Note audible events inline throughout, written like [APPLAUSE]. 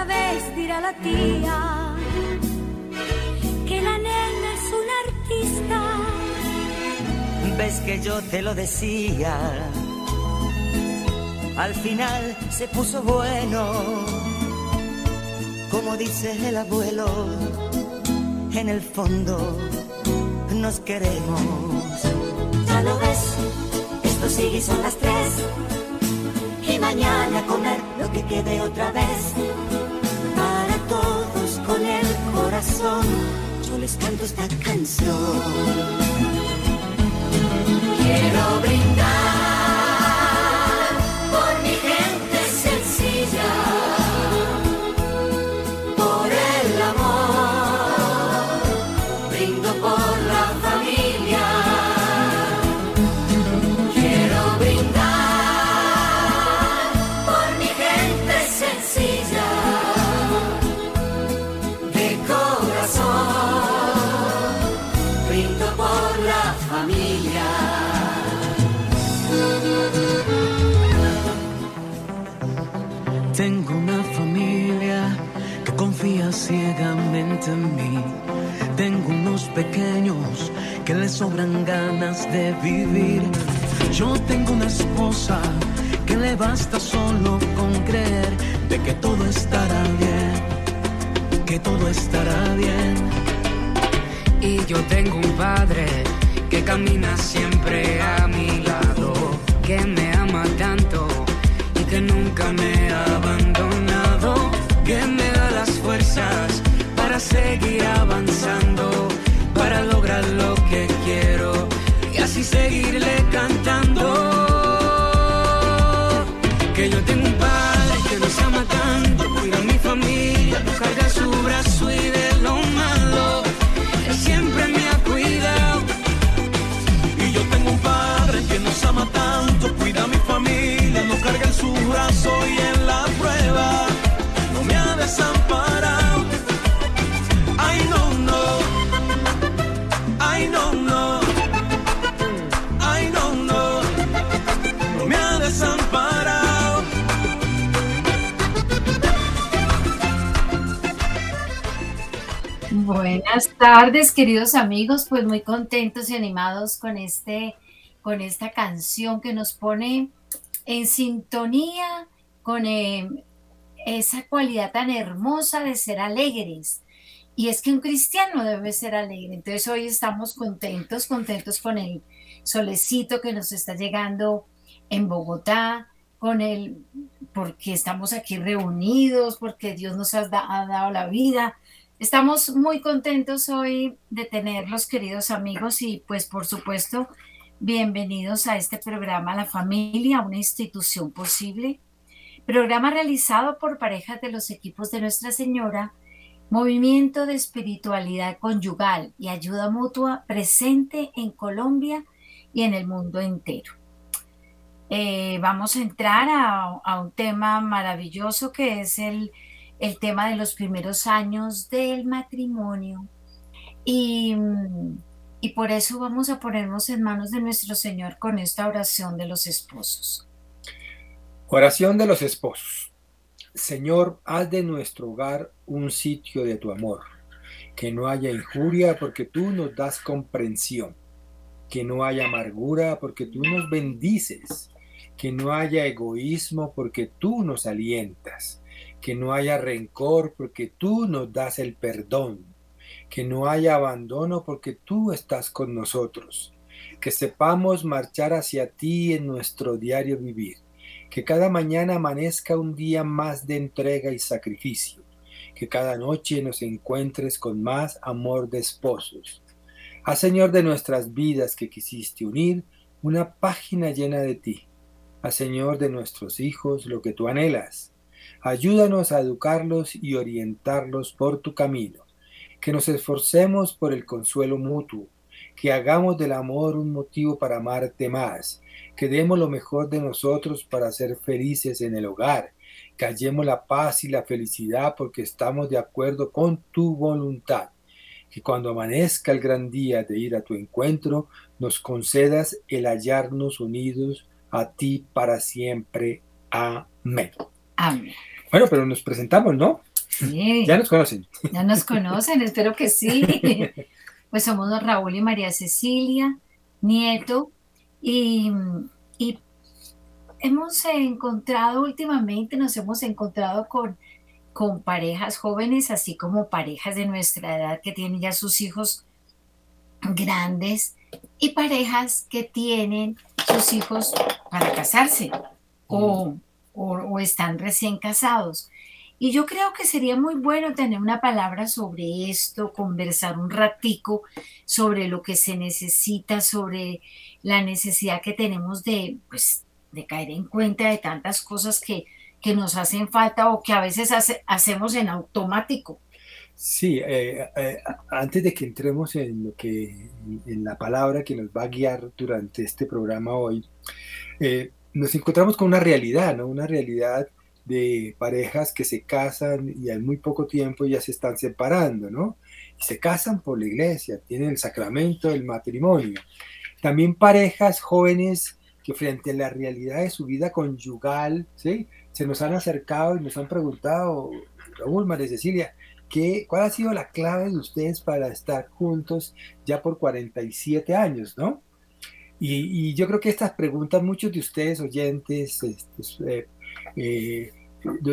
otra vez dirá la tía que la nena es una artista. Ves que yo te lo decía, al final se puso bueno, como dice el abuelo, en el fondo nos queremos. Ya lo ves, esto sigue y son las tres. Y mañana comer lo que quede otra vez. Todos con el corazón, yo les canto esta canción. Quiero brindar. Ciegamente en mí. Tengo unos pequeños que les sobran ganas de vivir. Yo tengo una esposa que le basta solo con creer de que todo estará bien, que todo estará bien. Y yo tengo un padre que camina siempre a mi lado, que me ama tanto y que nunca me ha abandonado, que me para seguir avanzando, Buenas tardes, queridos amigos, pues muy contentos y animados con este con esta canción que nos pone en sintonía con eh, esa cualidad tan hermosa de ser alegres. Y es que un cristiano debe ser alegre. Entonces hoy estamos contentos, contentos con el solecito que nos está llegando en Bogotá, con el, porque estamos aquí reunidos, porque Dios nos ha dado la vida, Estamos muy contentos hoy de tenerlos, queridos amigos, y pues por supuesto, bienvenidos a este programa La Familia, una institución posible. Programa realizado por parejas de los equipos de Nuestra Señora, Movimiento de Espiritualidad Conyugal y Ayuda Mutua presente en Colombia y en el mundo entero. Eh, vamos a entrar a un tema maravilloso que es el el tema de los primeros años del matrimonio. Y, y por eso vamos a ponernos en manos de nuestro Señor con esta oración de los esposos. Oración de los esposos. Señor, haz de nuestro hogar un sitio de tu amor, que no haya injuria porque tú nos das comprensión, que no haya amargura porque tú nos bendices, que no haya egoísmo porque tú nos alientas que no haya rencor porque tú nos das el perdón, que no haya abandono porque tú estás con nosotros, que sepamos marchar hacia ti en nuestro diario vivir, que cada mañana amanezca un día más de entrega y sacrificio, que cada noche nos encuentres con más amor de esposos. Haz Señor de nuestras vidas que quisiste unir una página llena de ti. Haz Señor de nuestros hijos lo que tú anhelas Ayúdanos a educarlos y orientarlos por tu camino, que nos esforcemos por el consuelo mutuo, que hagamos del amor un motivo para amarte más, que demos lo mejor de nosotros para ser felices en el hogar, que hallemos la paz y la felicidad porque estamos de acuerdo con tu voluntad, que cuando amanezca el gran día de ir a tu encuentro, nos concedas el hallarnos unidos a ti para siempre. Amén. Bueno, pero nos presentamos, ¿no? Sí. Ya nos conocen. Ya nos conocen, espero que sí. Pues somos Raúl y María Cecilia, nieto, y, y hemos encontrado últimamente, nos hemos encontrado con, con parejas jóvenes, así como parejas de nuestra edad que tienen ya sus hijos grandes y parejas que tienen sus hijos para casarse o, o, o están recién casados. Y yo creo que sería muy bueno tener una palabra sobre esto, conversar un ratico sobre lo que se necesita, sobre la necesidad que tenemos de, pues, de caer en cuenta de tantas cosas que, que nos hacen falta o que a veces hace- hacemos en automático. Sí, eh, eh, antes de que entremos en lo que en la palabra que nos va a guiar durante este programa hoy, eh, nos encontramos con una realidad, ¿no? Una realidad de parejas que se casan y al muy poco tiempo ya se están separando, ¿no? Se casan por la iglesia, tienen el sacramento del matrimonio. También parejas jóvenes que frente a la realidad de su vida conyugal, ¿sí? Se nos han acercado y nos han preguntado, Raúl, María Cecilia, ¿qué, ¿cuál ha sido la clave de ustedes para estar juntos ya por 47 años, ¿no? Y, y yo creo que estas preguntas, muchos de ustedes oyentes, estos, eh, eh,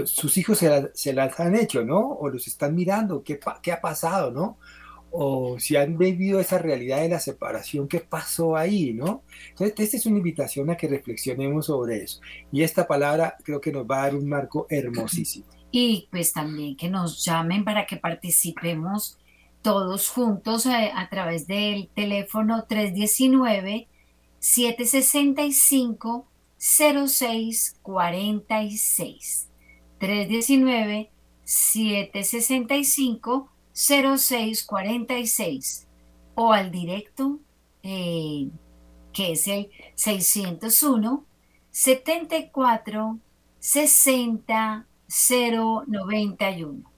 sus hijos se, la- se las han hecho, ¿no? O los están mirando, ¿qué, qué ha pasado, ¿no? O si han vivido esa realidad de la separación, ¿qué pasó ahí, ¿no? Entonces, esta es una invitación a que reflexionemos sobre eso. Y esta palabra creo que nos va a dar un marco hermosísimo. Y pues también que nos llamen para que participemos todos juntos eh, a, través del teléfono 319-765-0646. 319-765-0646 o al directo eh, que es el 601 74 60 091.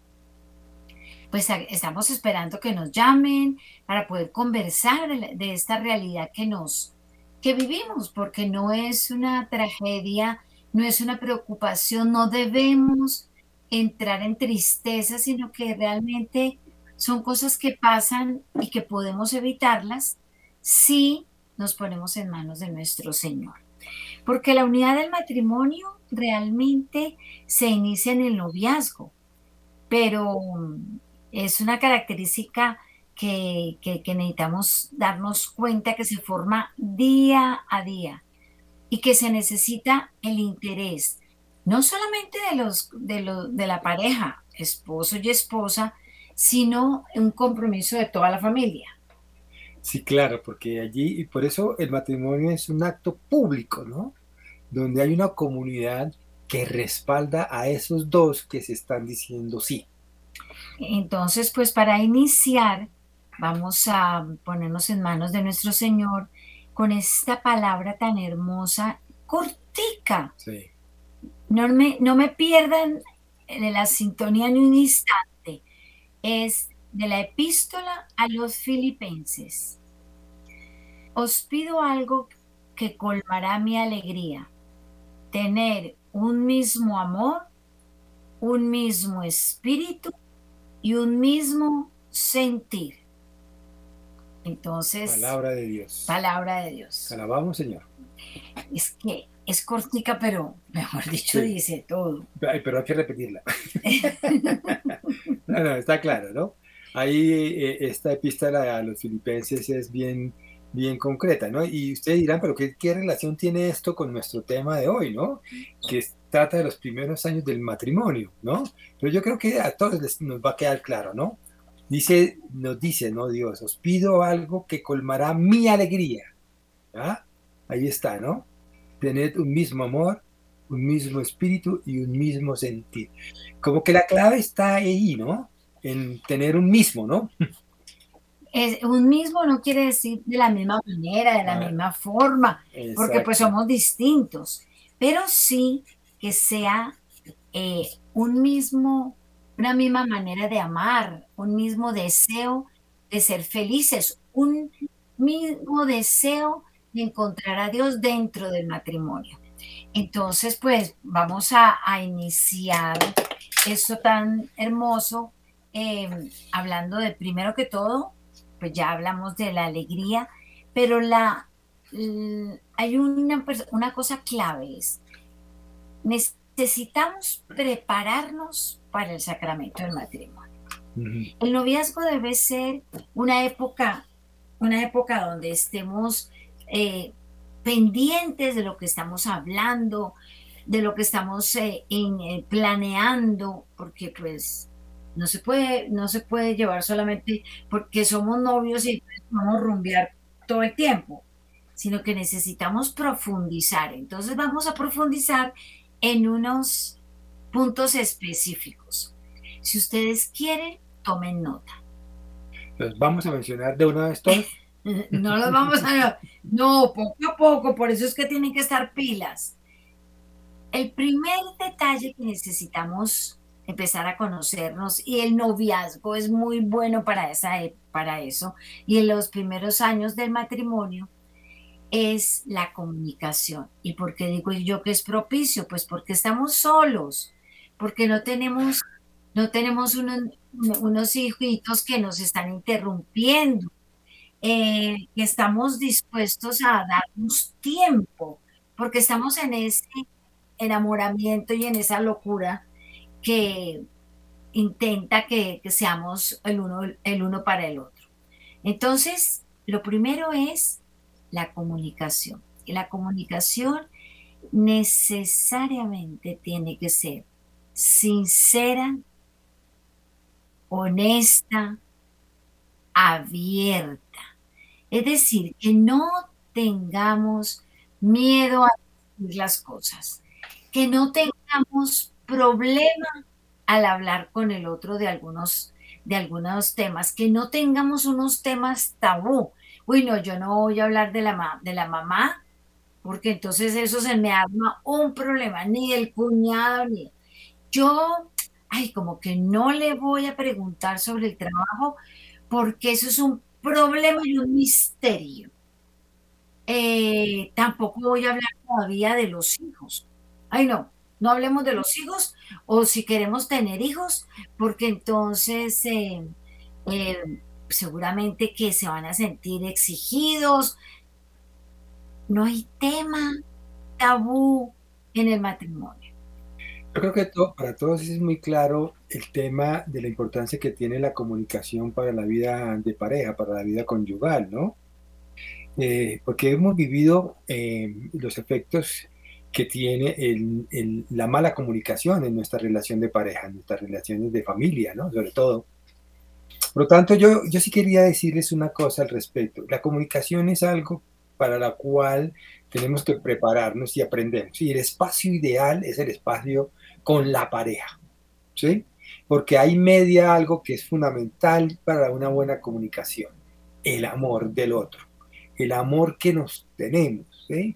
Pues estamos esperando que nos llamen para poder conversar de esta realidad que nos que vivimos, porque no es una tragedia, no es una preocupación, no debemos entrar en tristeza, sino que realmente son cosas que pasan y que podemos evitarlas si nos ponemos en manos de nuestro Señor. Porque la unidad del matrimonio realmente se inicia en el noviazgo, pero es una característica que, que- que necesitamos darnos cuenta que se forma día a día y que se necesita el interés, no solamente de, los, de, lo- de la pareja, esposo y esposa, sino un compromiso de toda la familia. Sí, claro, porque allí, y por eso el matrimonio es un acto público, ¿no? Donde hay una comunidad que respalda a esos dos que se están diciendo sí. Entonces, pues para iniciar, vamos a ponernos en manos de nuestro Señor con esta palabra tan hermosa, cortica. Sí. No me, no me pierdan de la sintonía ni un instante. Es de la epístola a los filipenses. Os pido algo que colmará mi alegría. Tener un mismo amor, un mismo espíritu y un mismo sentir. Entonces, Palabra de Dios. palabra de Dios. Te Alabamos, Señor. Es que es cortica, pero mejor dicho, Sí. dice todo. Pero hay que repetirla. [LAUGHS] no, no, está claro, ¿no? Ahí eh, esta epístola a los filipenses es bien, bien concreta, ¿no? Y ustedes dirán, pero ¿qué, qué relación tiene esto con nuestro tema de hoy, ¿no? Que trata de los primeros años del matrimonio, ¿no? Pero yo creo que a todos les- nos va a quedar claro, ¿no? Dice, nos dice, ¿no? Dios, os pido algo que colmará mi alegría. ¿Ah? Ahí está, ¿no? Tened un mismo amor, un mismo espíritu y un mismo sentir. Como que la clave está ahí, ¿no? En tener un mismo, ¿no? Es, un mismo no quiere decir de la misma manera, de la Ah. misma forma, porque pues somos distintos, pero sí que sea eh, un mismo, una misma manera de amar, un mismo deseo de ser felices, un mismo deseo de encontrar a Dios dentro del matrimonio. Entonces, pues vamos a, iniciar esto tan hermoso, em, hablando de primero que todo, pues ya hablamos de la alegría, pero la, hay una, una cosa clave, es necesitamos prepararnos para el sacramento del matrimonio. El noviazgo debe ser una época, una época donde estemos eh, pendientes de lo que estamos hablando, de lo que estamos eh, eh, planeando, porque pues no se puede, no se puede llevar solamente porque somos novios y vamos a rumbear todo el tiempo, sino que necesitamos profundizar. Entonces vamos a profundizar en unos puntos específicos. Si ustedes quieren, tomen nota. Los vamos a mencionar de una vez todos. [LAUGHS] No los vamos a... No, poco a poco, por eso es que tienen que estar pilas. El primer detalle que necesitamos empezar a conocernos y el noviazgo es muy bueno para, esa, e, para eso y en los primeros años del matrimonio es la comunicación. ¿Y por qué digo yo que es propicio? Pues porque estamos solos, porque no tenemos, no tenemos unos hijitos que nos están interrumpiendo, eh, que estamos dispuestos a darnos tiempo, porque estamos en ese enamoramiento y en esa locura que intenta que, seamos el uno, el uno para el otro. Entonces, lo primero es la comunicación. Y la comunicación necesariamente tiene que ser sincera, honesta, abierta. Es decir, que no tengamos miedo a decir las cosas, que no tengamos problema al hablar con el otro de algunos, de algunos temas, que no tengamos unos temas tabú. Uy, no, yo no voy a hablar de la, de la mamá, porque entonces eso se me arma un problema, ni el cuñado, ni... Yo, ay, como que no le voy a preguntar sobre el trabajo, porque eso es un problema y un misterio. Eh, tampoco voy a hablar todavía de los hijos. Ay, no, no hablemos de los hijos o si queremos tener hijos, porque entonces eh, eh, seguramente que se van a sentir exigidos. No hay tema tabú en el matrimonio. Yo creo que para todos es muy claro el tema de la importancia que tiene la comunicación para la vida de pareja, para la vida conyugal, ¿no? Eh, porque hemos vivido los efectos que tiene la mala comunicación en nuestra relación de pareja, en nuestras relaciones de familia, ¿no? Sobre todo. Por lo tanto, yo, yo sí quería decirles una cosa al respecto. La comunicación es algo para la cual tenemos que prepararnos y aprendemos. Y el espacio ideal es el espacio con la pareja, ¿sí? Porque ahí media algo que es fundamental para una buena comunicación, el amor del otro, el amor que nos tenemos, ¿sí?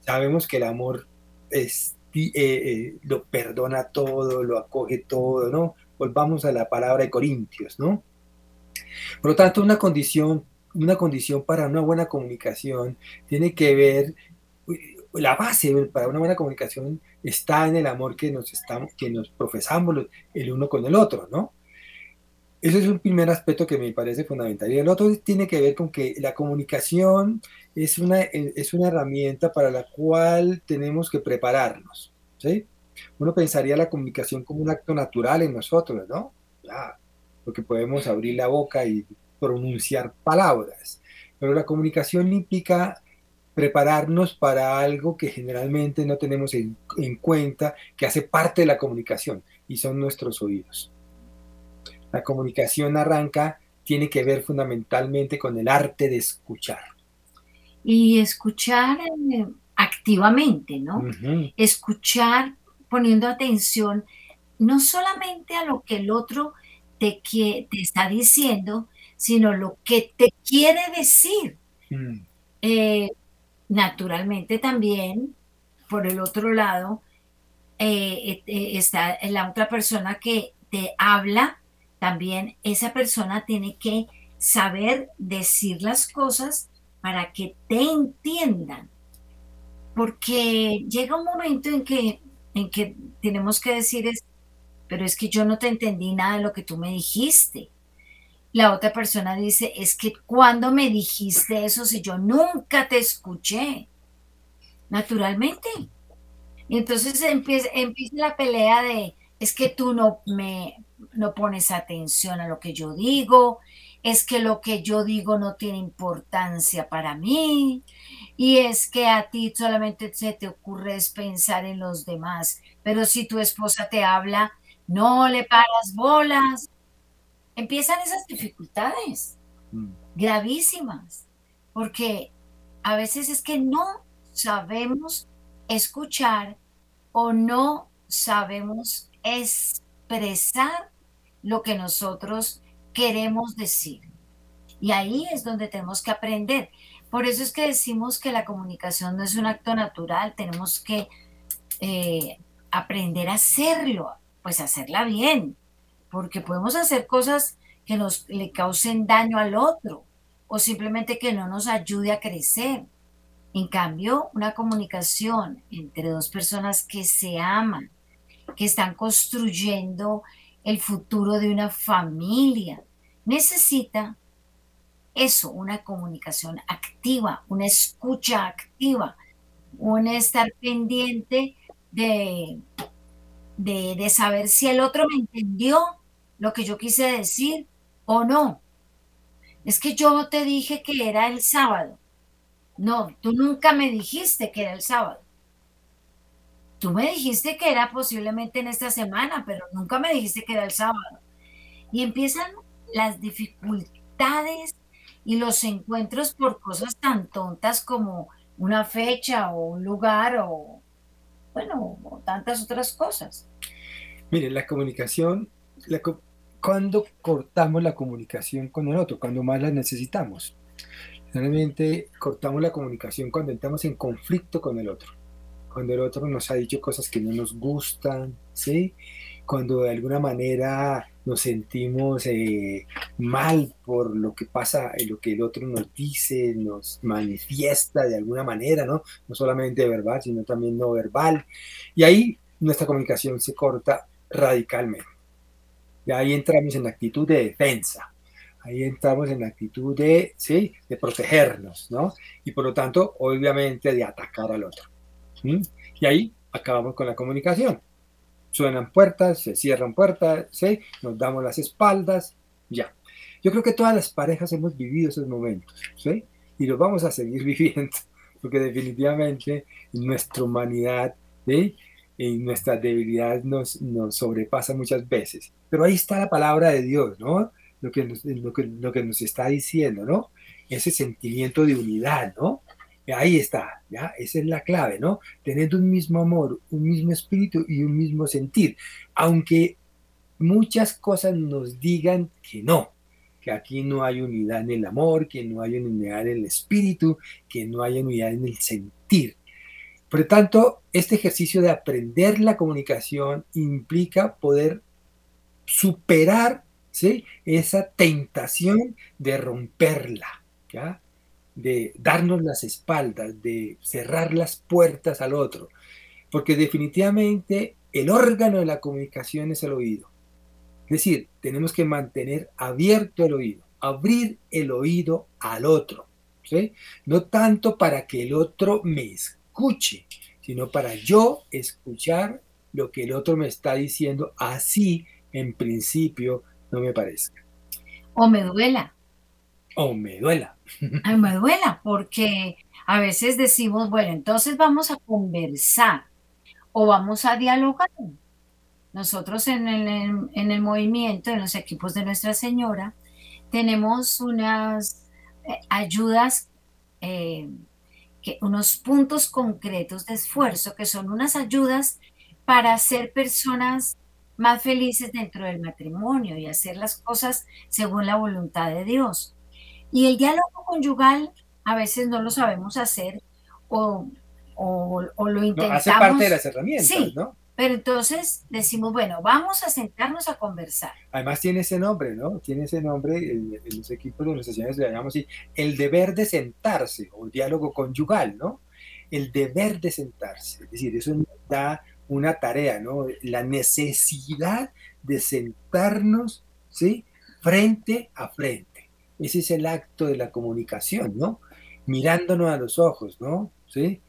Sabemos que el amor es, eh, eh, lo perdona todo, lo acoge todo, ¿no? Volvamos a la palabra de Corintios, ¿no? Por lo tanto, una condición, una condición para una buena comunicación tiene que ver, la base para una buena comunicación está en el amor que nos, estamos, que nos profesamos el uno con el otro, ¿no? Ese es un primer aspecto que me parece fundamental. Y el otro tiene que ver con que la comunicación es una, es una herramienta para la cual tenemos que prepararnos. ¿sí? Uno pensaría la comunicación como un acto natural en nosotros, ¿no? Ya, porque podemos abrir la boca y pronunciar palabras. Pero la comunicación implica prepararnos para algo que generalmente no tenemos en, en cuenta, que hace parte de la comunicación, y son nuestros oídos. La comunicación arranca, tiene que ver fundamentalmente con el arte de escuchar. Y escuchar eh, activamente, ¿no? Escuchar poniendo atención no solamente a lo que el otro te, te está diciendo, sino lo que te quiere decir. Mm. Eh, naturalmente también, por el otro lado, eh, está la otra persona que te habla también esa persona tiene que saber decir las cosas para que te entiendan. porque llega un momento en que, en que tenemos que decir, pero es que yo no te entendí nada de lo que tú me dijiste. La otra persona dice, es que cuando me dijiste eso si yo nunca te escuché? Naturalmente. Y entonces empieza, la pelea de, es que tú no me no pones atención a lo que yo digo, es que lo que yo digo no tiene importancia para mí y es que a ti solamente se te ocurre pensar en los demás, pero si tu esposa te habla, no le paras bolas. Empiezan esas dificultades mm. gravísimas, porque a veces es que no sabemos escuchar o no sabemos expresar lo que nosotros queremos decir. Y ahí es donde tenemos que aprender. Por eso es que decimos que la comunicación no es un acto natural, tenemos que eh, aprender a hacerlo, pues hacerla bien, porque podemos hacer cosas que nos le causen daño al otro o simplemente que no nos ayude a crecer. En cambio, una comunicación entre dos personas que se aman, que están construyendo el futuro de una familia, necesita eso, una comunicación activa, una escucha activa, un estar pendiente de, de, saber si el otro me entendió lo que yo quise decir o no. Es que yo te dije que era el sábado. No, tú nunca me dijiste que era el sábado. Tú me dijiste que era posiblemente en esta semana, pero nunca me dijiste que era el sábado. Y empiezan las dificultades y los encuentros por cosas tan tontas como una fecha o un lugar o, bueno, tantas otras cosas. Mire, la comunicación, cuando cortamos la comunicación con el otro, cuando más la necesitamos. Realmente cortamos la comunicación cuando entramos en conflicto con el otro, cuando el otro nos ha dicho cosas que no nos gustan, ¿sí? Cuando de alguna manera nos sentimos eh, mal por lo que pasa, lo que el otro nos dice, nos manifiesta de alguna manera, ¿no? No solamente verbal, sino también no verbal. Y ahí nuestra comunicación se corta radicalmente. Y ahí entramos en actitud de defensa. Ahí entramos en la actitud de, ¿sí? de protegernos, ¿no? Y por lo tanto, obviamente, de atacar al otro. Y ahí acabamos con la comunicación suenan puertas, se cierran puertas, ¿sí? nos damos las espaldas, ya. Yo creo que todas las parejas hemos vivido esos momentos, ¿sí? Y los vamos a seguir [LAUGHS] viviendo, porque definitivamente nuestra humanidad, ¿sí? Y nuestra debilidad nos, nos sobrepasa muchas veces. Pero ahí está la palabra de Dios, ¿no? Lo que lo que, lo que nos está diciendo, ¿no? Ese sentimiento de unidad, ¿no? Ahí está, ¿ya? Esa es la clave, ¿no? Teniendo un mismo amor, un mismo espíritu y un mismo sentir. Aunque muchas cosas nos digan que no, que aquí no hay unidad en el amor, que no hay unidad en el espíritu, que no hay unidad en el sentir. Por lo tanto, este ejercicio de aprender la comunicación implica poder superar ¿sí? esa tentación de romperla. de darnos las espaldas, de cerrar las puertas al otro, porque definitivamente el órgano de la comunicación es el oído. Es decir, tenemos que mantener abierto el oído, abrir el oído al otro. No tanto para que el otro me sino para yo escuchar lo que el otro me está diciendo, así en principio no me parezca. O me duela, o me duela. [LAUGHS] Ay, me duela, porque a veces decimos, bueno, entonces vamos a conversar o vamos a dialogar. Nosotros en el, en el movimiento, en los equipos de Nuestra Señora, tenemos unas eh, ayudas, eh, que, unos puntos concretos de esfuerzo, que son unas ayudas para ser personas más felices dentro del matrimonio y hacer las cosas según la voluntad de Dios. Y el diálogo conyugal a veces no lo sabemos hacer o, lo intentamos. hace parte de las herramientas, ¿no? Pero entonces decimos, bueno, vamos a sentarnos a conversar. Además tiene ese nombre, ¿no? Tiene ese nombre, en, los equipos de sesiones le llamamos así, el deber de sentarse o diálogo conyugal, ¿no? el deber de sentarse, es decir, eso da una tarea, ¿no? La necesidad de sentarnos, ¿sí? Frente a frente. Ese es el acto de la comunicación, ¿no? Mirándonos a los ojos, ¿no? ¿Sí?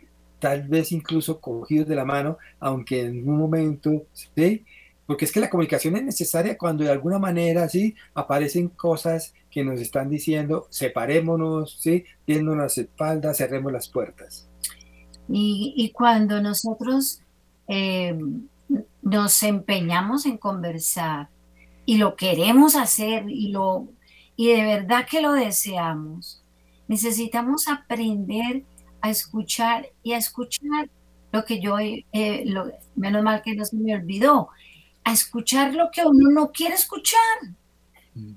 Tal vez incluso cogidos de la mano, aunque en un momento, ¿sí? Porque es que la comunicación es necesaria cuando de alguna manera, ¿sí? Aparecen cosas que nos están diciendo, separémonos, ¿sí? Viendo las espaldas, cerremos las puertas. Y, cuando nosotros eh, nos empeñamos en conversar y lo queremos hacer y, lo, y de verdad que lo deseamos, necesitamos aprender a escuchar y a escuchar lo que yo, eh, lo, menos mal que no se me olvidó, a escuchar lo que uno no quiere escuchar. Mm.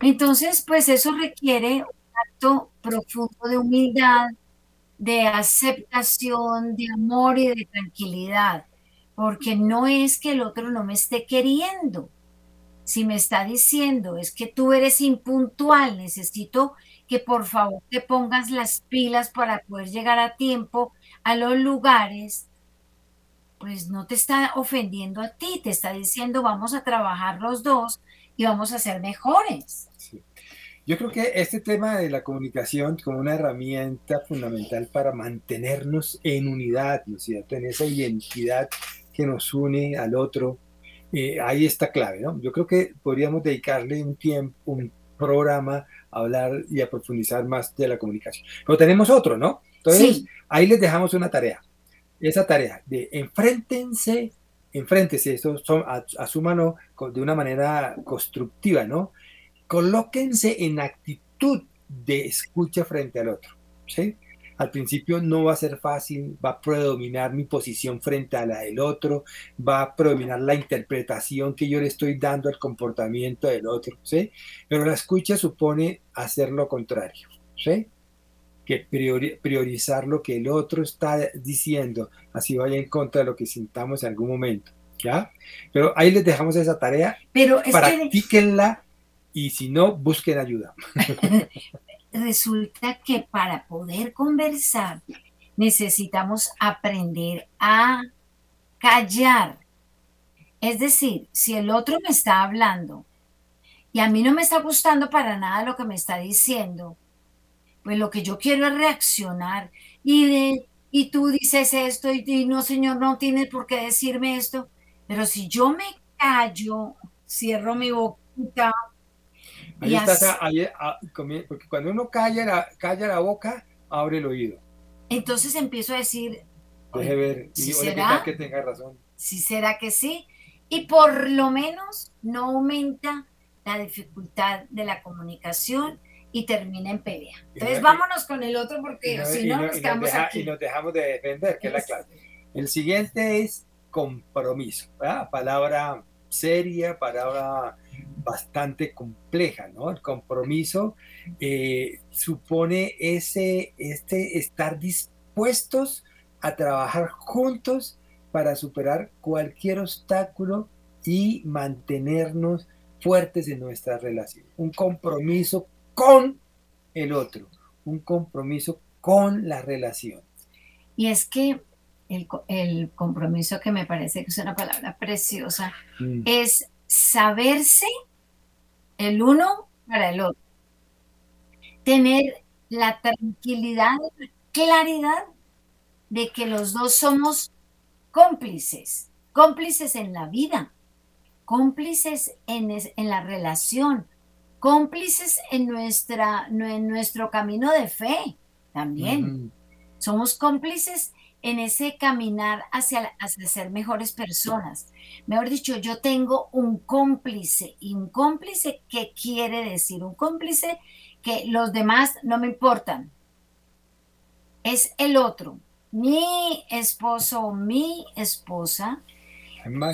Entonces, pues eso requiere un acto profundo de humildad, de aceptación, de amor y de tranquilidad, porque no es que el otro no me esté queriendo. Si me está diciendo es que tú eres impuntual, necesito que por favor te pongas las pilas para poder llegar a tiempo a los lugares, pues no te está ofendiendo a ti, te está diciendo vamos a trabajar los dos y vamos a ser mejores. Yo creo que este tema de la comunicación como una herramienta fundamental para mantenernos en unidad, ¿no es cierto? En esa identidad que nos une al otro, eh, ahí está clave, ¿no? Yo creo que podríamos dedicarle un tiempo, un programa hablar y a profundizar más de la comunicación. Pero tenemos otro, ¿no? Entonces, ahí les dejamos una tarea. Esa tarea de enfréntense, enfréntese, esto son, asúmanlo de una manera constructiva, ¿no? colóquense en actitud de escucha frente al otro. ¿sí? Al principio no va a ser fácil, va a predominar mi posición frente a la del otro, va a predominar la interpretación que yo le estoy dando al comportamiento del otro, ¿sí? Pero la escucha supone hacer lo contrario, ¿sí? Que priorizar lo que el otro está diciendo, así vaya en contra de lo que sintamos en algún momento, ¿ya? Pero ahí les dejamos esa tarea, Pero practíquenla y si no, busquen ayuda. [LAUGHS] Resulta que para poder conversar necesitamos aprender a callar. Es decir, si el otro me está hablando y a mí no me está gustando para nada lo que me está diciendo, pues lo que yo quiero es reaccionar y de y tú dices esto y, no señor no tienes por qué decirme esto, pero si yo me callo, cierro mi boquita, Ahí está, ah, porque cuando uno calla la, calla la boca, abre el oído. Entonces empiezo a decir, Deje ver, y será que tenga razón. Si será que sí, y por lo menos no aumenta la dificultad de la comunicación y termina en pelea. Entonces vámonos con el otro porque si no, nos quedamos aquí. Y nos dejamos de defender, que es la clave. El siguiente es compromiso, palabra seria, palabra bastante compleja, ¿no? El compromiso eh, supone ese, este estar dispuestos a trabajar juntos para superar cualquier obstáculo y mantenernos fuertes en nuestra relación. Un compromiso con el otro, un compromiso con la relación. Y es que el, compromiso, que me parece que es una palabra preciosa, mm. es saberse el uno para el otro. Tener la tranquilidad, la claridad de que los dos somos cómplices, cómplices en la vida, cómplices en, en la relación, cómplices en, nuestra, en nuestro camino de fe también. Somos cómplices en ese caminar hacia, hacia, ser mejores personas. Mejor dicho, yo tengo un cómplice. ¿Y un cómplice qué quiere decir? Un cómplice que los demás no me importan. Es el otro. Mi esposo o mi esposa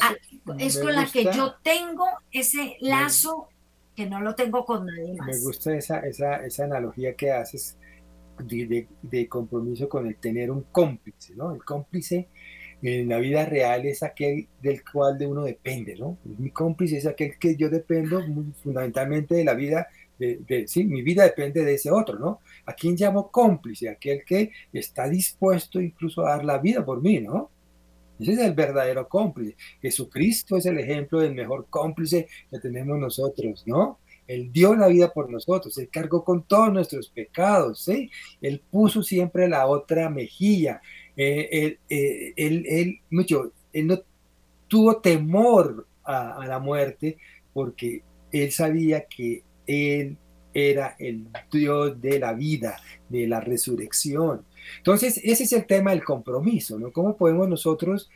ah, es con la que yo tengo ese lazo que no lo tengo con nadie más. Me gusta esa, esa, esa analogía que haces de, compromiso con el tener un cómplice, ¿no? El cómplice en la vida real es aquel del cual de uno depende, ¿no? Mi cómplice es aquel que yo dependo fundamentalmente de la vida de, sí, mi vida depende de ese otro, ¿no? ¿A quién llamo cómplice? Aquel que está dispuesto incluso a dar la vida por mí, ¿no? Ese es el verdadero cómplice. Jesucristo es el ejemplo del mejor cómplice que tenemos nosotros, ¿no? Él dio la vida por nosotros, Él cargó con todos nuestros pecados, ¿sí? Él puso siempre la otra mejilla. Eh, eh, él, él, mucho, él no tuvo temor a, a la muerte porque Él sabía que Él era el Dios de la vida, de la resurrección. Entonces, ese es el tema del compromiso, ¿no? ¿Cómo podemos nosotros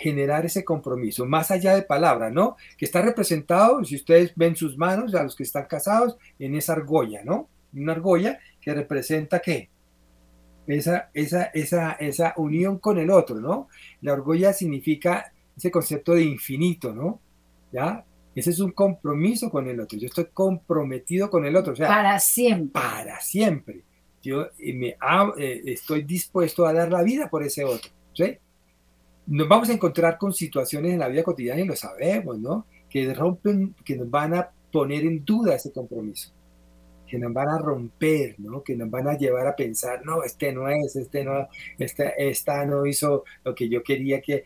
generar ese compromiso, más allá de palabra, ¿no? Que está representado, si ustedes ven sus manos, a los que están casados, en esa argolla, ¿no? Una argolla que representa qué? Esa, esa, esa, esa unión con el otro, ¿no? La argolla significa ese concepto de infinito, ¿no? ¿Ya? Ese es un compromiso con el otro. Yo estoy comprometido con el otro. O sea, para siempre. Para siempre. Yo eh, me, eh, estoy dispuesto a dar la vida por ese otro. ¿sí? Nos vamos a encontrar con situaciones en la vida cotidiana y lo sabemos, ¿no? Que rompen, que nos van a poner en duda ese compromiso que nos van a romper, ¿no? que nos van a llevar a pensar, no, este no es, este no, esta, esta no hizo lo que yo quería que,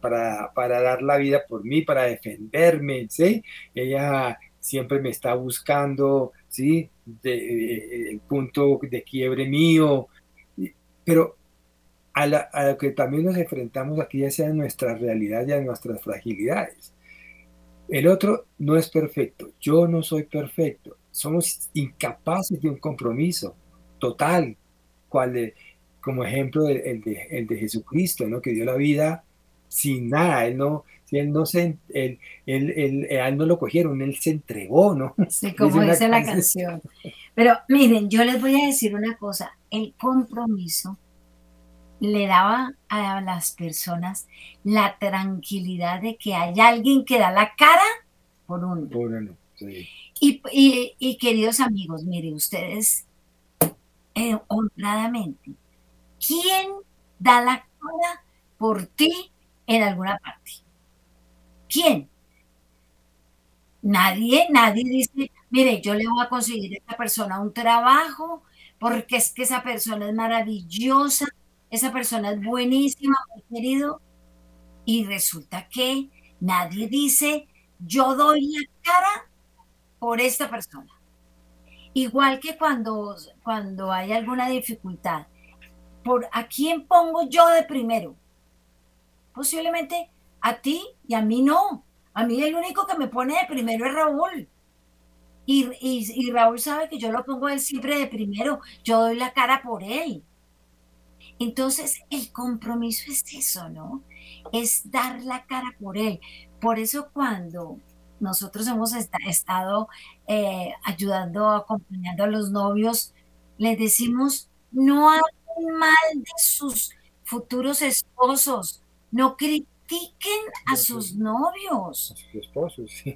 para, para dar la vida por mí, para defenderme, ¿sí? Ella siempre me está buscando, ¿sí? De, el punto de quiebre mío, pero a, a, lo que también nos enfrentamos aquí ya sea en nuestra realidad y en nuestras fragilidades. El otro no es perfecto, yo no soy perfecto, somos incapaces de un compromiso total, cual de, como ejemplo el, de, el de Jesucristo, ¿no? que dio la vida sin nada, él no, él no se, él, él, él, no lo cogieron, él se entregó, ¿no? Sí, como dice, la canción. Pero miren, yo les voy a decir una cosa, el compromiso le daba a las personas la tranquilidad de que hay alguien que da la cara por uno. Por uno. Y, queridos amigos, miren ustedes, eh, honradamente, ¿quién da la cara por ti en alguna parte? ¿Quién? Nadie, nadie dice, mire, yo le voy a conseguir a esta persona un trabajo porque es que esa persona es maravillosa, esa persona es buenísima, muy querido. Y resulta que nadie dice, yo doy la cara por esta persona. Igual que cuando, cuando hay alguna dificultad, ¿por a quién pongo yo de primero? Posiblemente a ti y a mí no. A mí el único que me pone de primero es Raúl. Y, y, Raúl sabe que yo lo pongo él siempre de primero. Yo doy la cara por él. Entonces, el compromiso es eso, ¿no? Es dar la cara por él. Por eso cuando nosotros hemos estado eh, ayudando, acompañando a los novios, les decimos, no hablen mal de sus futuros esposos, no critiquen a sus novios.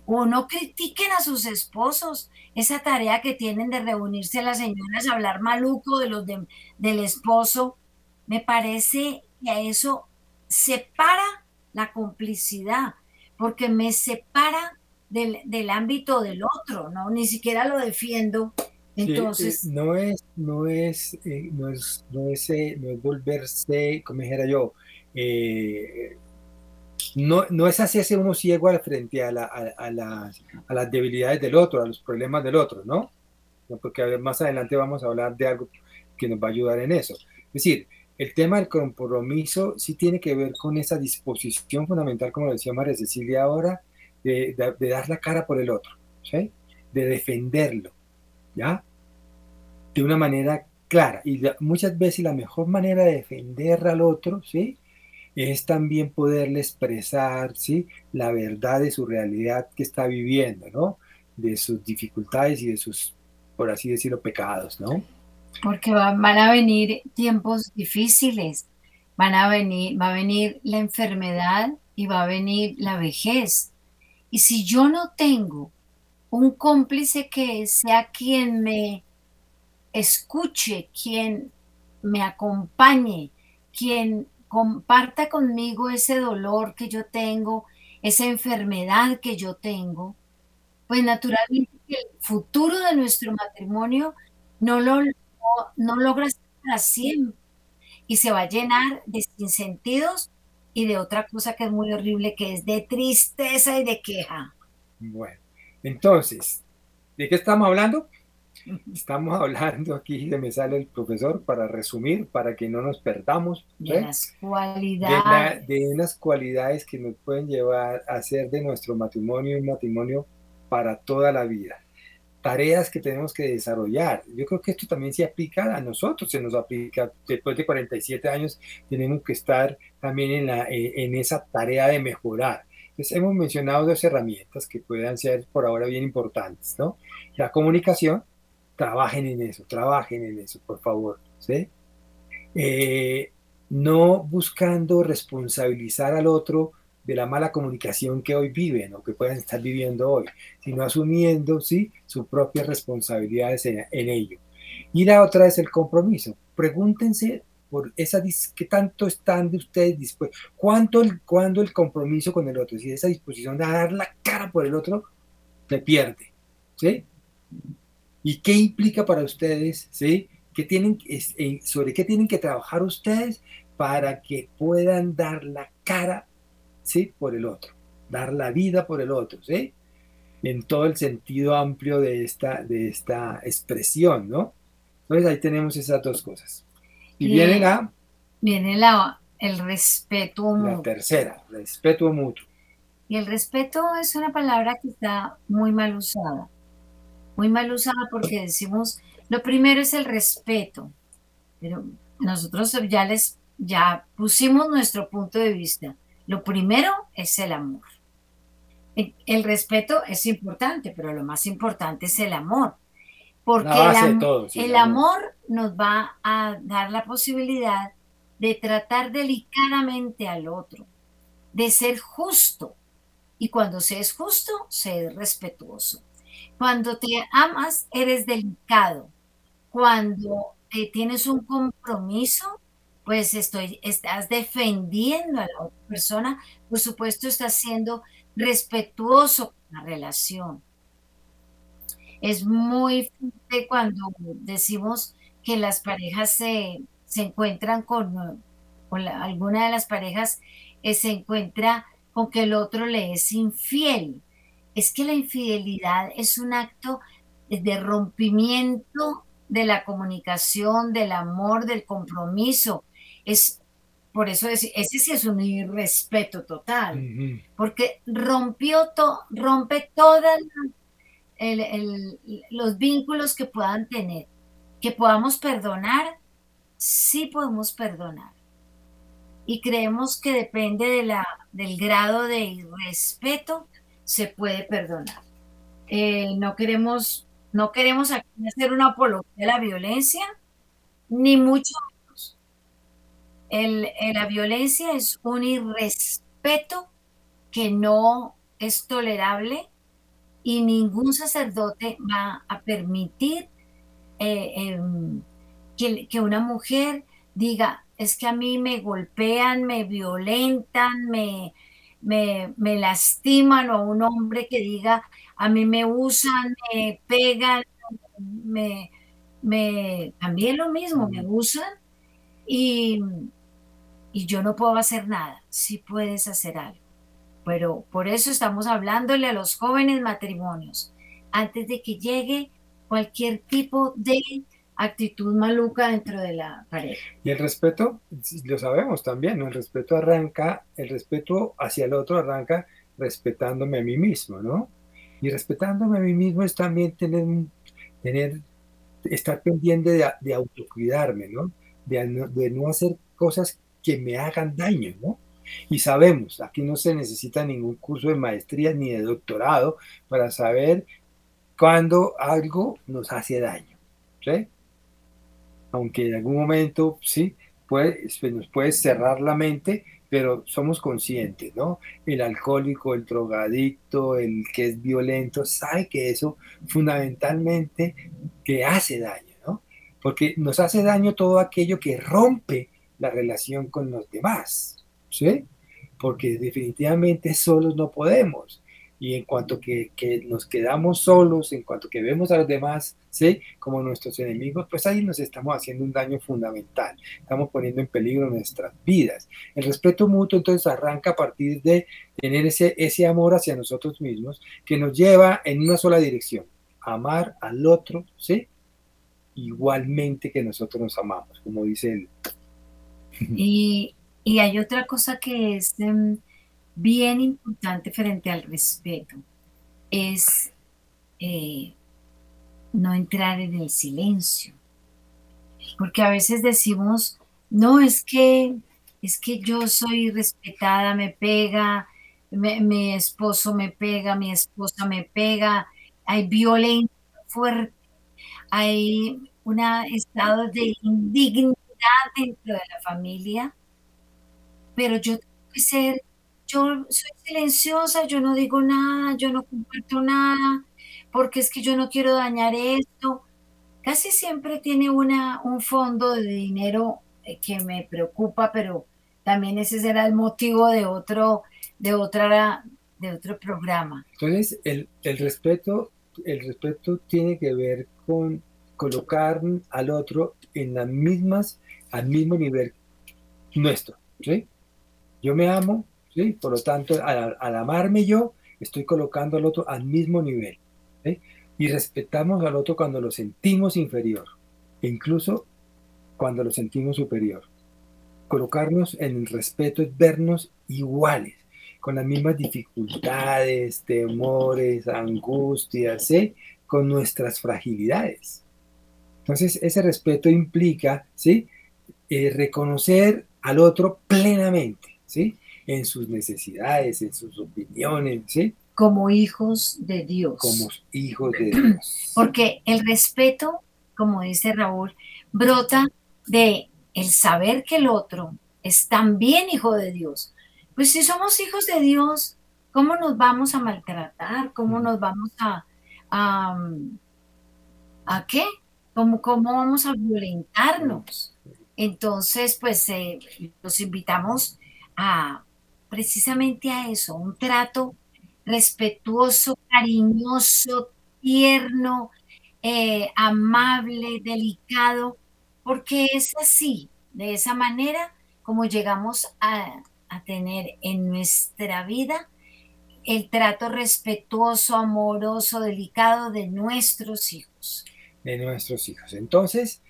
O no critiquen a sus esposos. Esa tarea que tienen de reunirse a las señoras, hablar maluco de los del esposo, me parece que a eso separa la complicidad, porque me separa del, ámbito del otro, ¿no? Ni siquiera lo defiendo. Entonces. no es, no es, eh, no es, no es, eh, no es volverse, como dijera yo, eh, no, no es hacerse uno ciego al frente a, la, a, las, a, las, debilidades del otro, a los problemas del otro, ¿no? Porque más adelante vamos a hablar de algo que nos va a ayudar en eso. Es decir, el tema del compromiso sí tiene que ver con esa disposición fundamental, como decía María Cecilia ahora, de, dar la cara por el otro, ¿sí? de defenderlo, ¿ya? De una manera clara. Y muchas veces la mejor manera de defender al otro, ¿sí? Es también poderle expresar, ¿sí? La verdad de su realidad que está viviendo, ¿no? De sus dificultades y de sus, por así decirlo, pecados, ¿no? Porque van a venir tiempos difíciles, van a venir, va a venir la enfermedad y va a venir la vejez. Y si yo no tengo un cómplice que sea quien me escuche, quien me acompañe, quien comparta conmigo ese dolor que yo tengo, esa enfermedad que yo tengo, pues naturalmente el futuro de nuestro matrimonio no lo no, logra ser para siempre y se va a llenar de sinsentidos y de otra cosa que es muy horrible, que es de tristeza y de queja. Bueno, entonces, ¿de qué estamos hablando? Estamos hablando aquí, se me sale el profesor para resumir, para que no nos perdamos. De las cualidades. De, unas cualidades que nos pueden llevar a hacer de nuestro matrimonio un matrimonio para toda la vida. Tareas que tenemos que desarrollar. Yo creo que esto también se aplica a nosotros, se nos aplica. Después de 47 años tenemos que estar también en, la, en esa tarea de mejorar. Entonces, hemos mencionado dos herramientas que puedan ser por ahora bien importantes, ¿no? La comunicación, trabajen en eso, trabajen en eso, por favor, ¿sí? Eh, no buscando responsabilizar al otro de la mala comunicación que hoy viven o que puedan estar viviendo hoy, sino asumiendo ¿sí? sus propias responsabilidades en, ello. Y la otra es el compromiso. Pregúntense por esa qué tanto están de ustedes dispuestos, cuánto el, cuándo el compromiso con el otro, si esa disposición de dar la cara por el otro se pierde, ¿sí? ¿Y qué implica para ustedes? ¿sí? ¿Qué eh, ¿Sobre qué tienen que trabajar ustedes para que puedan dar la cara ¿sí? por el otro? Dar la vida por el otro, ¿sí? En todo el sentido amplio de esta, de esta expresión, ¿no? Entonces ahí tenemos esas dos cosas. Y, viene la... Viene la, el respeto mutuo. La tercera, respeto mutuo. Y el respeto es una palabra que está muy mal usada muy mal usada porque decimos, lo primero es el respeto, pero nosotros ya les, ya pusimos nuestro punto de vista. Lo primero es el amor. El, respeto es importante, pero lo más importante es el amor. Porque el, el amor nos va a dar la posibilidad de tratar delicadamente al otro, de ser justo. Y cuando se es justo, se es respetuoso. Cuando te amas, eres delicado. Cuando eh, tienes un compromiso, pues estoy, estás defendiendo a la otra persona. Por supuesto, estás siendo respetuoso con la relación. Es muy fuerte cuando decimos que las parejas se, encuentran con, con alguna de las parejas eh, se encuentra con que el otro le es infiel es que la infidelidad es un acto de rompimiento de la comunicación, del amor, del compromiso. Es por eso ese sí es un irrespeto total, porque rompió to, rompe todos los vínculos que puedan tener. Que podamos perdonar, sí podemos perdonar. Y creemos que depende de la, del grado de irrespeto se puede perdonar. Eh, no queremos, no queremos hacer una apología de la violencia, ni mucho menos. la violencia es un irrespeto que no es tolerable y ningún sacerdote va a permitir eh, em, que, que, una mujer diga, es que a mí me golpean, me violentan, me, me, lastiman o un hombre que diga, a mí me usan, me pegan, me, me también lo mismo, me usan y, y yo no puedo hacer nada, si puedes hacer algo. Pero por eso estamos hablándole a los jóvenes matrimonios, antes de que llegue cualquier tipo de actitud maluca dentro de la pareja. Y el respeto, lo sabemos también. El respeto arranca, el respeto hacia el otro arranca respetándome a mí mismo, ¿no? Y respetándome a mí mismo es también tener, tener estar pendiente de, de autocuidarme, ¿no? De, de no hacer cosas que me hagan daño, ¿no? Y sabemos, aquí no se necesita ningún curso de maestría ni de doctorado para saber cuando algo nos hace daño. ¿sí? aunque en algún momento sí, puede, nos puede cerrar la mente, pero somos conscientes, ¿no? El alcohólico, el drogadicto, el que es violento, sabe que eso fundamentalmente que hace daño, ¿no? Porque nos hace daño todo aquello que rompe la relación con los demás, ¿sí? Porque definitivamente solos no podemos. y en cuanto que, nos quedamos solos, en cuanto que vemos a los demás, ¿sí? Como nuestros enemigos, pues ahí nos estamos haciendo un daño fundamental, estamos poniendo en peligro nuestras vidas. El respeto mutuo entonces arranca a partir de tener ese, ese amor hacia nosotros mismos que nos lleva en una sola dirección, amar al otro, ¿sí? Igualmente que nosotros nos amamos, como dice él. Y, y hay otra cosa que es... Em, bien importante frente al respeto es eh, no entrar en el silencio. Porque a veces decimos, no, es que, es que yo soy respetada, me pega, mi esposo me pega, mi esposa me pega, hay violencia fuerte, hay un estado de dentro de la familia, pero yo tengo que ser yo soy silenciosa, yo no digo nada, yo no comparto nada, porque es que yo no quiero dañar esto. Casi siempre tiene una, un fondo de dinero eh, que me preocupa, pero también ese será el motivo de otro, de otra, de otro programa. Entonces, el, el respeto, el respeto tiene que ver con colocar al otro en las mismas, al mismo nivel nuestro. ¿sí? Yo me amo, por lo tanto, al, amarme yo, estoy colocando al otro al mismo nivel. Y respetamos al otro cuando lo sentimos inferior, incluso cuando lo sentimos superior. Colocarnos en el respeto es vernos iguales, con las mismas dificultades, temores, angustias, con nuestras fragilidades. Entonces, ese respeto implica ¿sí? Eh, reconocer al otro plenamente, ¿sí? en sus necesidades, en sus opiniones, ¿sí? Como hijos de Dios. Como hijos de Dios. [CLEARS THROAT] Porque el respeto, como dice Raúl, brota de el saber que el otro es también hijo de Dios. Pues si somos hijos de Dios, ¿cómo nos vamos a maltratar? ¿Cómo nos vamos a... ¿A, ¿a qué? ¿Cómo, ¿Cómo vamos a violentarnos? Entonces, pues eh, los invitamos a precisamente a eso, un trato respetuoso, cariñoso, tierno, eh, amable, delicado, porque es así, de esa manera, como llegamos a, a tener en nuestra vida el trato respetuoso, amoroso, delicado de nuestros hijos. De nuestros hijos. Entonces,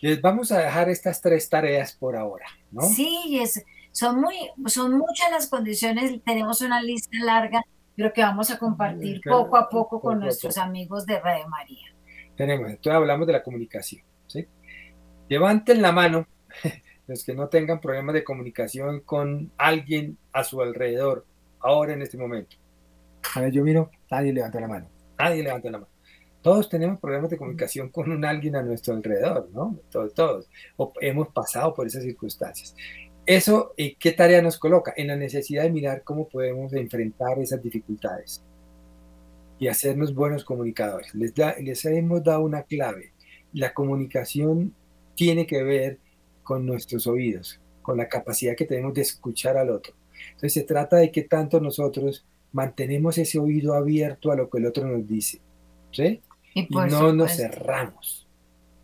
les vamos a dejar estas tres tareas por ahora, ¿no? Sí, es, son, muy, son muchas las condiciones, tenemos una lista larga, pero que vamos a compartir poco a poco con nuestros amigos de Radio María. Tenemos, entonces hablamos de la comunicación. ¿sí? Levanten la mano [LAUGHS] los que no tengan problemas de comunicación con alguien a su alrededor, ahora en este momento. A ver, yo miro, nadie levanta la mano, nadie levanta la mano. Todos tenemos problemas de comunicación con un alguien a nuestro alrededor, ¿no? Todos, todos. O hemos pasado por esas circunstancias. Eso, ¿qué tarea nos coloca? En la necesidad de mirar cómo podemos enfrentar esas dificultades y hacernos buenos comunicadores. Les, les hemos dado una clave. La comunicación tiene que ver con nuestros oídos, con la capacidad que tenemos de escuchar al otro. Entonces se trata de que tanto nosotros mantenemos ese oído abierto a lo que el otro nos dice, ¿sí? Y, no nos cerramos.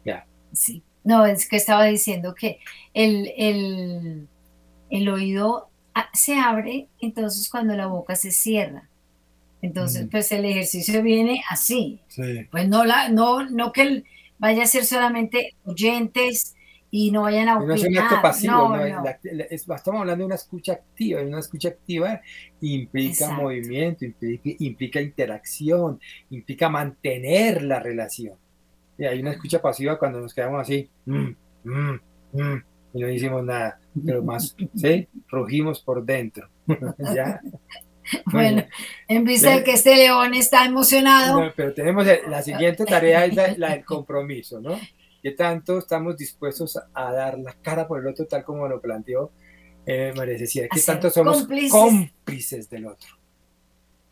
Ya. Sí. No, es que estaba diciendo que el, el, el oído se abre, entonces cuando la boca se cierra. Entonces, pues el ejercicio viene así. Pues no, la, no, no que vaya a ser solamente oyentes y no vayan a opinar. No es un pasivo, estamos hablando de una escucha activa, y una escucha activa implica movimiento, implica, interacción, implica mantener la relación. Y hay una escucha pasiva cuando nos quedamos así, mm, mm, mm, y no hicimos nada pero más, [LAUGHS] ¿sí? Rugimos por dentro. [LAUGHS] ¿Ya? Bueno, en vista de que este león está emocionado. pero tenemos la siguiente tarea, es la, del compromiso, ¿no? ¿Qué tanto estamos dispuestos a dar la cara por el otro, tal como lo planteó eh, María Cecilia? ¿Qué tanto somos cómplices. del otro?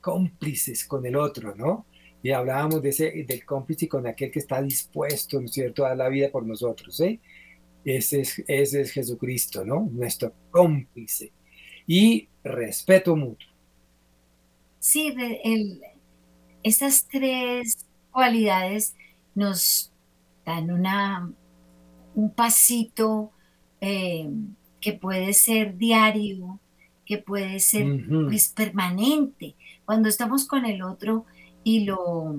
Cómplices con el otro, ¿no? Y hablábamos de ese, del cómplice con aquel que está dispuesto, ¿no es cierto?, a dar la vida por nosotros, ¿sí? Ese es, ese es Jesucristo, ¿no? Nuestro cómplice. Y respeto mutuo. sí, el, estas tres cualidades nos dan una, un pasito eh, que puede ser diario, que puede ser pues, permanente. Cuando estamos con el otro y lo,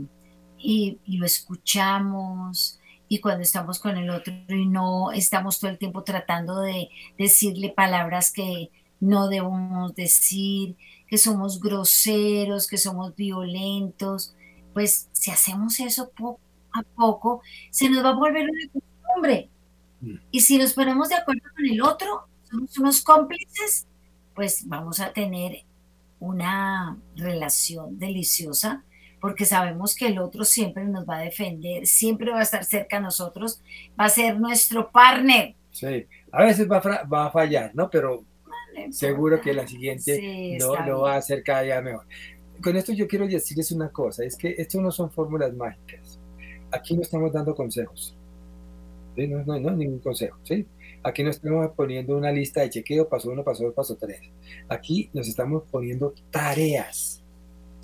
y, lo escuchamos, y cuando estamos con el otro y no estamos todo el tiempo tratando de decirle palabras que no debemos decir, que somos groseros, que somos violentos, pues si hacemos eso poco a poco, se nos va a volver una costumbre. Mm. Y si nos ponemos de acuerdo con el otro, somos unos cómplices, pues vamos a tener una relación deliciosa porque sabemos que el otro siempre nos va a defender, siempre va a estar cerca a nosotros, va a ser nuestro partner. Sí, a veces va a, va a fallar, ¿no? Pero seguro que la siguiente no, lo va a hacer cada día mejor. Con esto yo quiero decirles una cosa, es que esto no son fórmulas mágicas. Aquí no estamos dando consejos. No, ningún consejo, ¿sí? Aquí no estamos poniendo una lista de chequeo, paso uno, paso dos, paso tres. Aquí nos estamos poniendo tareas,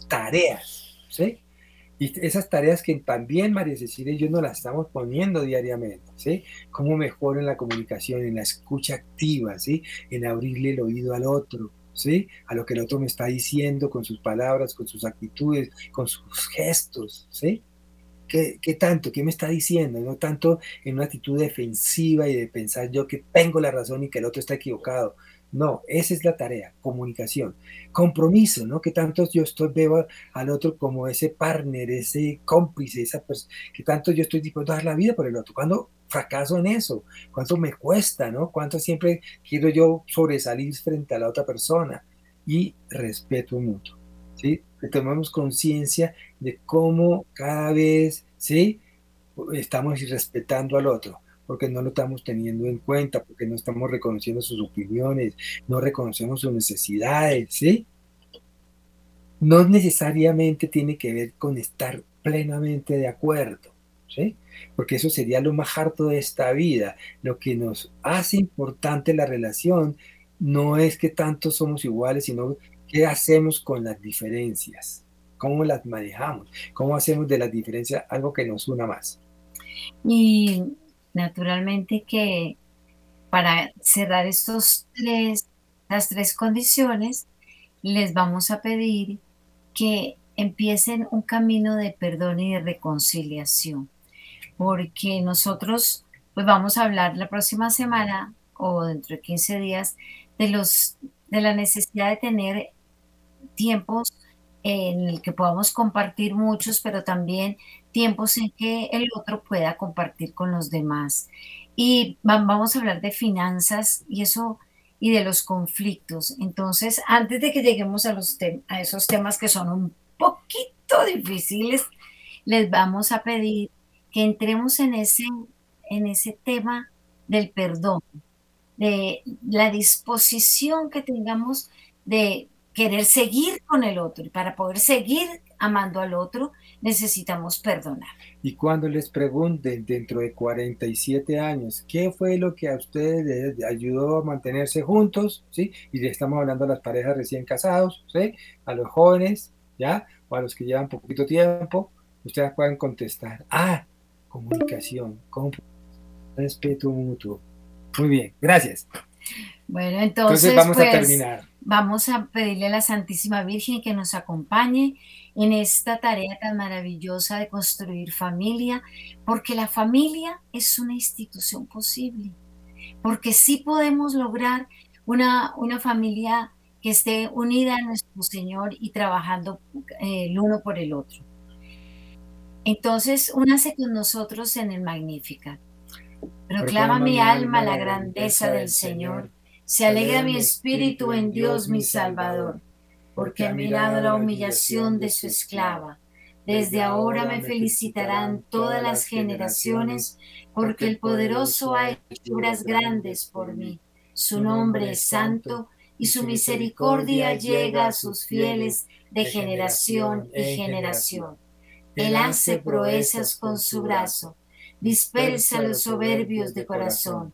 tareas ¿sí? Y esas tareas que también María Cecilia y yo nos las estamos poniendo diariamente, ¿sí? Cómo mejor en la comunicación, en la escucha activa, ¿sí? En abrirle el oído al otro, ¿sí? A lo que el otro me está diciendo con sus palabras, con sus actitudes, con sus gestos, ¿sí? ¿Qué, ¿Qué, tanto? ¿Qué me está diciendo? No tanto en una actitud defensiva y de pensar yo que tengo la razón y que el otro está equivocado, no, esa es la tarea, comunicación. Compromiso, ¿no? Que tanto yo estoy, veo al otro como ese partner, ese cómplice, esa que tanto yo estoy dispuesto a dar la vida por el otro. Cuando fracaso en eso? ¿Cuánto me cuesta, no? ¿Cuánto siempre quiero yo sobresalir frente a la otra persona? Y respeto mutuo, ¿sí? Que tomemos conciencia de cómo cada vez, ¿sí? Estamos respetando al otro porque no lo estamos teniendo en cuenta, porque no estamos reconociendo sus opiniones, no reconocemos sus necesidades, ¿sí? No necesariamente tiene que ver con estar plenamente de acuerdo, ¿sí? Porque eso sería lo más harto de esta vida. Lo que nos hace importante la relación no es que tanto somos iguales, sino qué hacemos con las diferencias, cómo las manejamos, cómo hacemos de las diferencias algo que nos una más. Y Naturalmente que para cerrar estos tres, las tres condiciones, les vamos a pedir que empiecen un camino de perdón y de reconciliación, porque nosotros pues vamos a hablar la próxima semana o dentro de 15 días de los de la necesidad de tener tiempos en el que podamos compartir muchos, pero también tiempos en que el otro pueda compartir con los demás. Y vamos a hablar de finanzas y eso y de los conflictos. Entonces, antes de que lleguemos a, los a esos temas que son un poquito difíciles, les vamos a pedir que entremos en ese, en ese tema del perdón, de la disposición que tengamos de querer seguir con el otro. Y para poder seguir amando al otro, necesitamos perdonar. Y cuando les pregunten dentro de 47 años, ¿qué fue lo que a ustedes les ayudó a mantenerse juntos? ¿Sí? Y le estamos hablando a las parejas recién casados, ¿sí? A los jóvenes, ¿ya? O a los que llevan poquito tiempo, ustedes pueden contestar, ah, comunicación, respeto mutuo. Muy bien, gracias. Bueno, entonces, vamos a pues, terminar. Vamos a pedirle a la Santísima Virgen que nos acompañe en esta tarea tan maravillosa de construir familia, porque la familia es una institución posible, porque sí podemos lograr una, una familia que esté unida a nuestro Señor y trabajando eh, el uno por el otro. Entonces, únase con nosotros en el Magnífica. Proclama mi alma la grandeza del Señor se alegra mi espíritu en Dios mi Salvador, porque ha mirado la humillación de su esclava. Desde ahora me felicitarán todas las generaciones, porque el poderoso ha hecho obras grandes por mí. Su nombre es santo y su misericordia llega a sus fieles de generación en generación. Él hace proezas con su brazo, dispersa los soberbios de corazón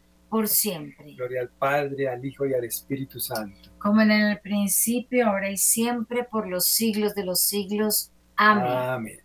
por siempre. Gloria al Padre, al Hijo y al Espíritu Santo. Como en el principio, ahora y siempre, por los siglos de los siglos. Amén. Amén.